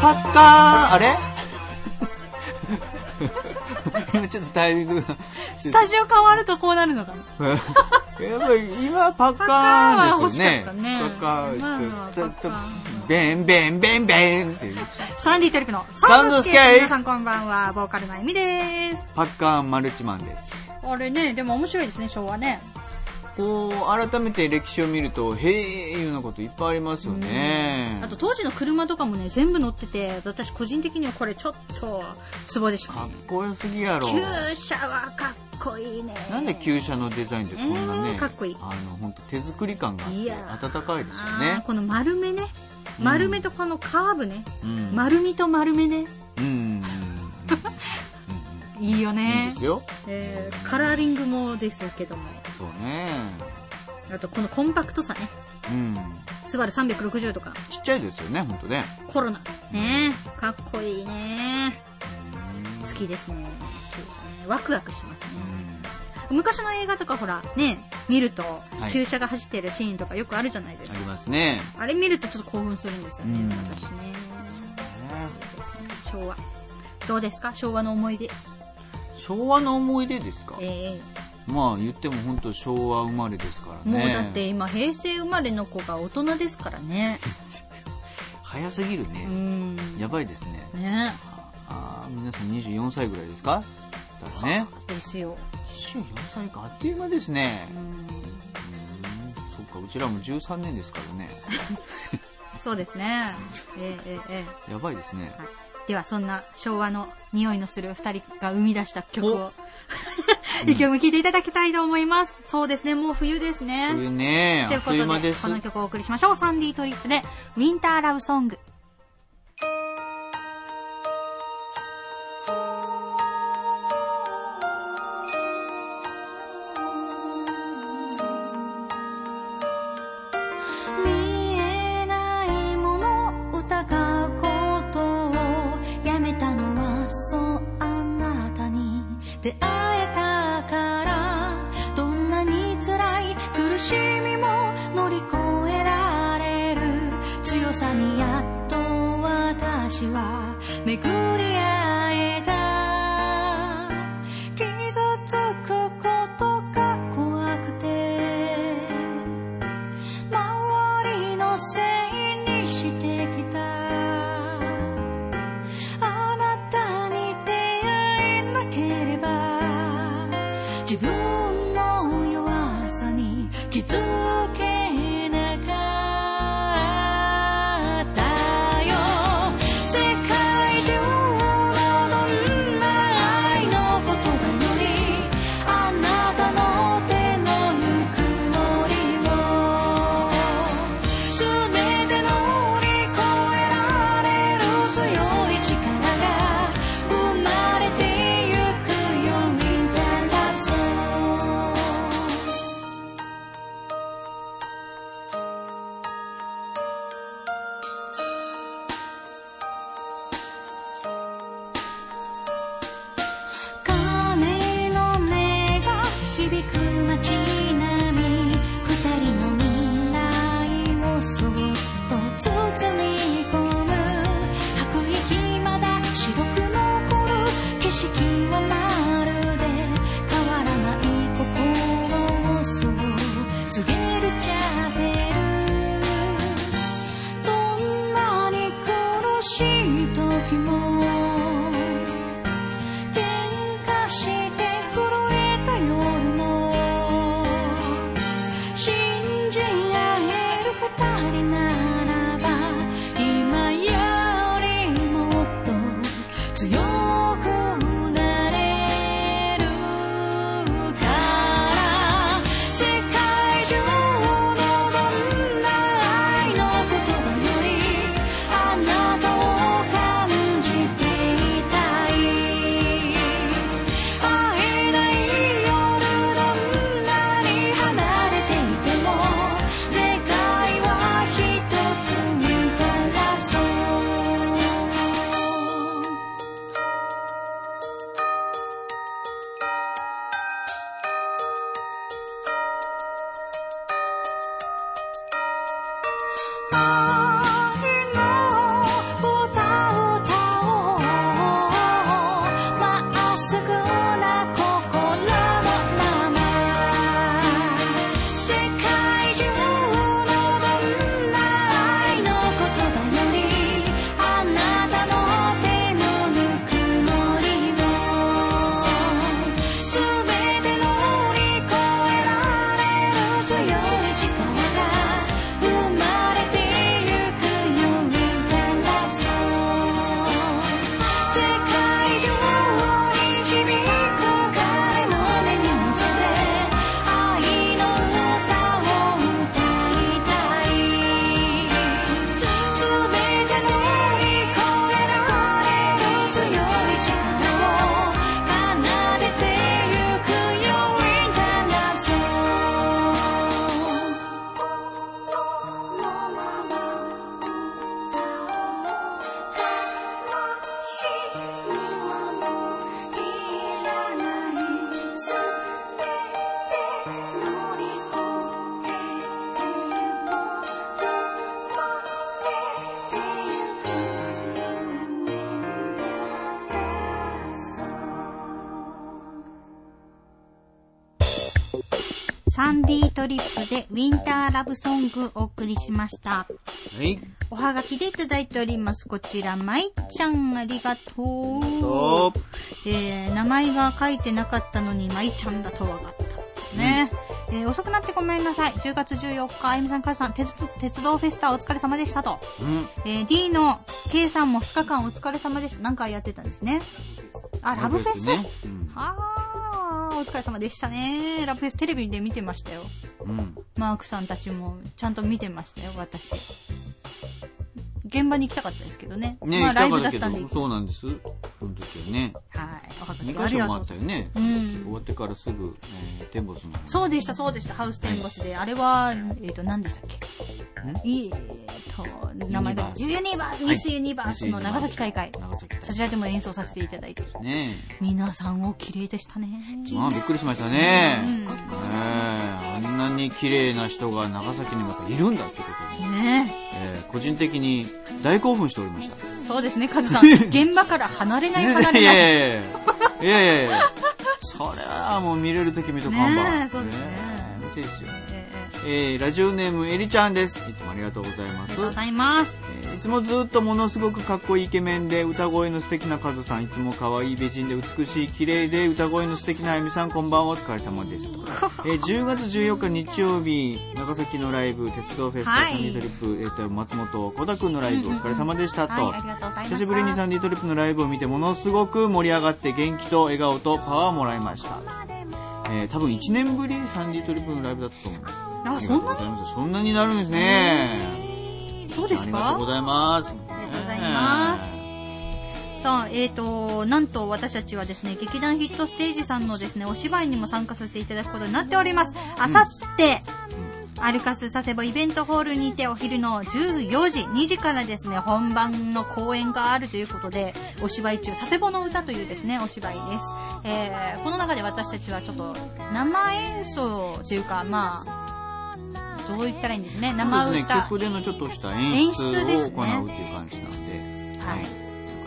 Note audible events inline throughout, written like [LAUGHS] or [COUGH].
パッカー、あれ？今 [LAUGHS] ちょっとタイミングが。スタジオ変わるとこうなるのかな？[LAUGHS] やっぱり今パッカーですよね。パッカーは欲しかったねパッカーまあまあとパッカーベンベンベンベンっていう。サンディトリップのサウンドスケープ皆さんこんばんは、ボーカルのエミです。パッカーマルチマンです。あれね、でも面白いですね、昭和ね。こう、改めて歴史を見ると、へえ、いうようなこといっぱいありますよね。あと当時の車とかもね、全部乗ってて、私個人的にはこれちょっとツボでしたかっね。こよすぎやろ。旧車はかっこいいね。なんで旧車のデザインってこんなね、えーかっこいいあの、本当手作り感があって温かいですよね。この丸めね。うん丸めとこのカーブね。うん。丸みと丸めね。うんいいようん。いいねです。よ。えーカラーリングもですけども。そうね。あとこのコンパクトさね。うん。スバル360とか、ちっちゃいですよね、本当ね。コロナ。ねかっこいいねうん好きですね。ワクワクしますね。昔の映画とかほら、ね、見るとい、旧車が走ってるシーンとかよくあるじゃないですか。ありますね。あれ見るとちょっと興奮するんですよね、うん私ね。昭和。どうですか？昭和の思い出。昭和の思い出ですか？えまあ言っても本当昭和生まれですからえね。もうだって今平成生まれの子が大人ですからね。[LAUGHS] 早すぎるうね。ん。やばいですね。ねああ、皆さん24歳ぐらいですか？だね。ですよ。24歳か、あっという間ですねう。ん。うんそっか、うちらも13年ですからね。[LAUGHS] そうですね。えええええやばいですね。えはい。ではそんな昭和の匂いのする二人が生み出した曲を、[LAUGHS] 一曲聴いていただきたいと思います。そうですね、もう冬ですね。冬ね、ということで、こ。の曲をお送りしましょう。サンディトリップで、ウィンターラブソング。出会えたからどんなに辛い苦しみも乗り越えられる。強さにやっと私は巡り会えサンディートリップでウィンターラブソングお送りしました。はい。おはがきでいただいております。こちら、まいちゃんありがとう。と、えー、名前が書いてなかったのに、まいちゃんだと分かった。ね、えー遅くなってごめんなさい。10月14日、あゆみさん、かずさん、鉄鉄道フェスタお疲れ様でしたと。うん。えー、D の K さんも2日間お疲れ様でした。何回やってたんですね。あ、ラブフェス？ね。うん。あー、お疲れ様でしたね。ラブフェステレビで見てましたよ。うん。マークさんたちもちゃんと見てましたよ、私。現場に行きたかったですけどね。ね、まあ、ライブだったんで。そうなんです。その時はね。はい。おはが2きありがとう箇所もあった。よね。うん終わってからすぐ、えー、テンボスの。そうでした、そうでした。ハウステンボスで。あれは、えっ、と、何でしたっけ？えっ、と、名前が、ユニバース、ミスユニバースの長崎大会。長崎。そちらでも演奏させていただいて。ね皆さんお綺麗でしたね。まあ、びっくりしましたね。うんあんなに綺麗な人が長崎にもやっぱいるんだっていうことで、ねえー個人的に大興奮しておりました。そうですね、カズさん。[LAUGHS] 現場から離れない離れないい。やいやいやそれはもう見れるとき見とかんば。ねえそうですねえ見てですよ。えええー、ラジオネームエリちゃんです。いつもありがとうございますありがとうご。ざいます。えーいつもずっとものすごくかっこいいイケメンで歌声の素敵なカズさんいつも可愛い美人で美しい綺麗で歌声の素敵なあゆみさんこんばんはお疲れ様です、[LAUGHS] えー10月14日日曜日長崎のライブ鉄道フェスタ、はいサンディトリップ、えーと松本小田君のライブお疲れ様でしたと、はい。久しぶりにサンディトリップのライブを見てものすごく盛り上がって元気と笑顔とパワーをもらいました、えー多分1年ぶりサンディトリップのライブだったと思うんですあ、そんなに？そんなになるんですねそうですありがとうかございます。ありがとうございますさあ、えーと、なんと私たちはですね、劇団ヒットステージさんのですね、お芝居にも参加させていただくことになっております。あさって、アルカス佐世保イベントホールにてお昼の14時、2時からですね、本番の公演があるということで、お芝居中、佐世保の歌というですね、お芝居です。えー、この中で私たちはちょっと生演奏というか、まあ、どう言ったらいいんですね、生そうですね、歌。曲でのちょっとした演出を行うっていう感じなんで、はい。よ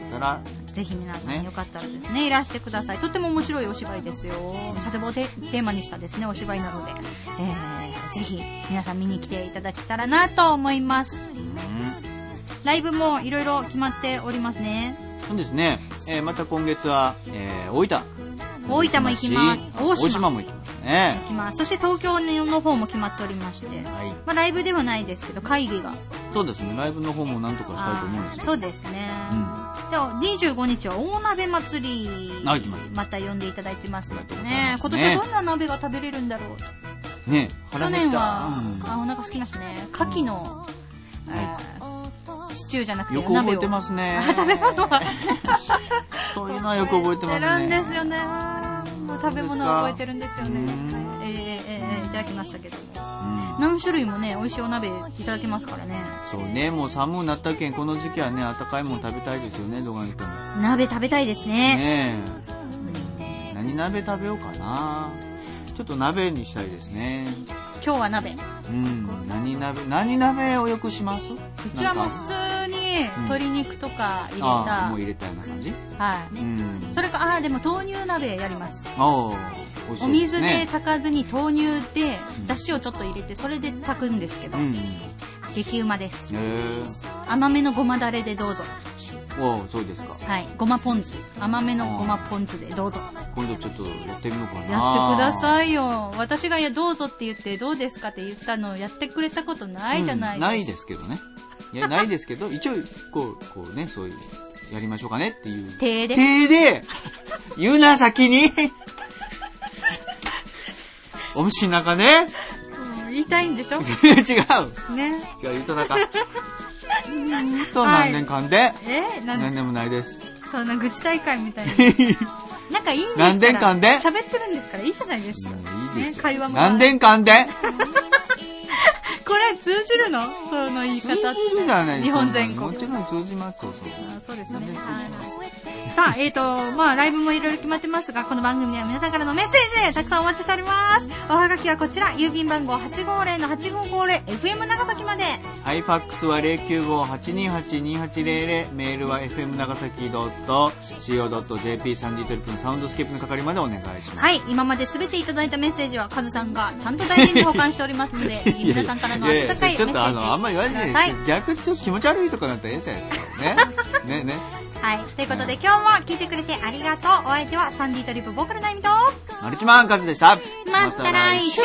かったら、ぜひ皆さんね。よかったらですね、いらしてください。とっても面白いお芝居ですよ。佐世保をテテーマにしたですね、お芝居なので、えー、ぜひ皆さん見に来ていただけたらなと思います。うん、ライブもいろいろ決まっておりますね。そうですね、えーまた今月は、えー大分。大分も行きます。大島も行きますね行。きます。そして東京の方も決まっておりまして、はい。まあライブではないですけど、会議が。そうですね、ライブの方もなんとかしたいと思うんですけど。そうですね。うんでは25日は大鍋祭り。ますまた呼んでいただいてますのでね。ます今年はどんな鍋が食べれるんだろう。ね、去。年は、うんあお腹空きましたね。牡蠣の、えーシチューじゃなくてよく覚えてますね。あ食べ物はそういうのはよく覚えてまするんね。[LAUGHS] ですよね。食べ物は覚えてるんですよねうん。えーえーえーいただきましたけども。うん何種類もね、美味しいお鍋いただけますからね。そうね、もう寒くなったけん、この時期はね、温かいもの食べたいですよね、どこに行っても。鍋食べたいですね。ねえ。何鍋食べようかな。ちょっと鍋にしたいですね。今日は鍋。うん。何鍋、何鍋をよくします？ううちはもう普通に鶏肉とか入れああ、たもう。入れたような感じ？はい。うん。それか、ああ、でも豆乳鍋やります。おお水でね。炊かずに豆乳で、だしをちょっと入れて、それで炊くんですけどう、ん。激うまです。甘めのごまだれでどうぞ。おーそうですか。はい。ごまポン酢。甘めのごまポン酢でどうぞ。今度ちょっとやってみようかな。やってくだい。さいよ。私がいや、どうぞって言って、どうですかって言ったのをやってくれたことないじゃないうんないですけどね。いや、ないですけど、一応、こう、こうね、そういう、やりましょうかねっていう。手で。手で、言うな、先にお虫の中ね。うん言いたいんでしょ？[LAUGHS] 違う。ね。違う、言うとなか。と、何年間で、えなんで何でもないです。そんな愚痴大会みたいに。[LAUGHS] なんかいいんですから。何年間で？喋ってるんですからいいじゃないですか。いいですよ。ね会話も何年間で？[LAUGHS] これ外通じるの？その言い方って。通じるじゃない日本全国。もちろん通じますよ、そうあそうですね。はい。さあ、えっ、ー、と、まあ、ライブもいろいろ決まってますが、この番組では皆さんからのメッセージ、たくさんお待ちしております。おはがきはこちら、郵便番号850-8550、FM 長崎まで。はい、ファックスは095-828-2800、メールは FM 長崎 .co.jp サンディトリップのサウンドスケープの係までお願いします。はい、今まで全ていただいたメッセージは、カズさんがちゃんと大事に保管しておりますので、皆さんからの温かいメッセージ。ちょっとあの、あんまり言わないで、逆ちょっと気持ち悪いとかなったらええじゃないですか。ね。ね、ね。はい。ということで今日も聞いてくれてありがとう。お相手はサンディトリップボーカルナイミと、マルチマンカズでした。また来週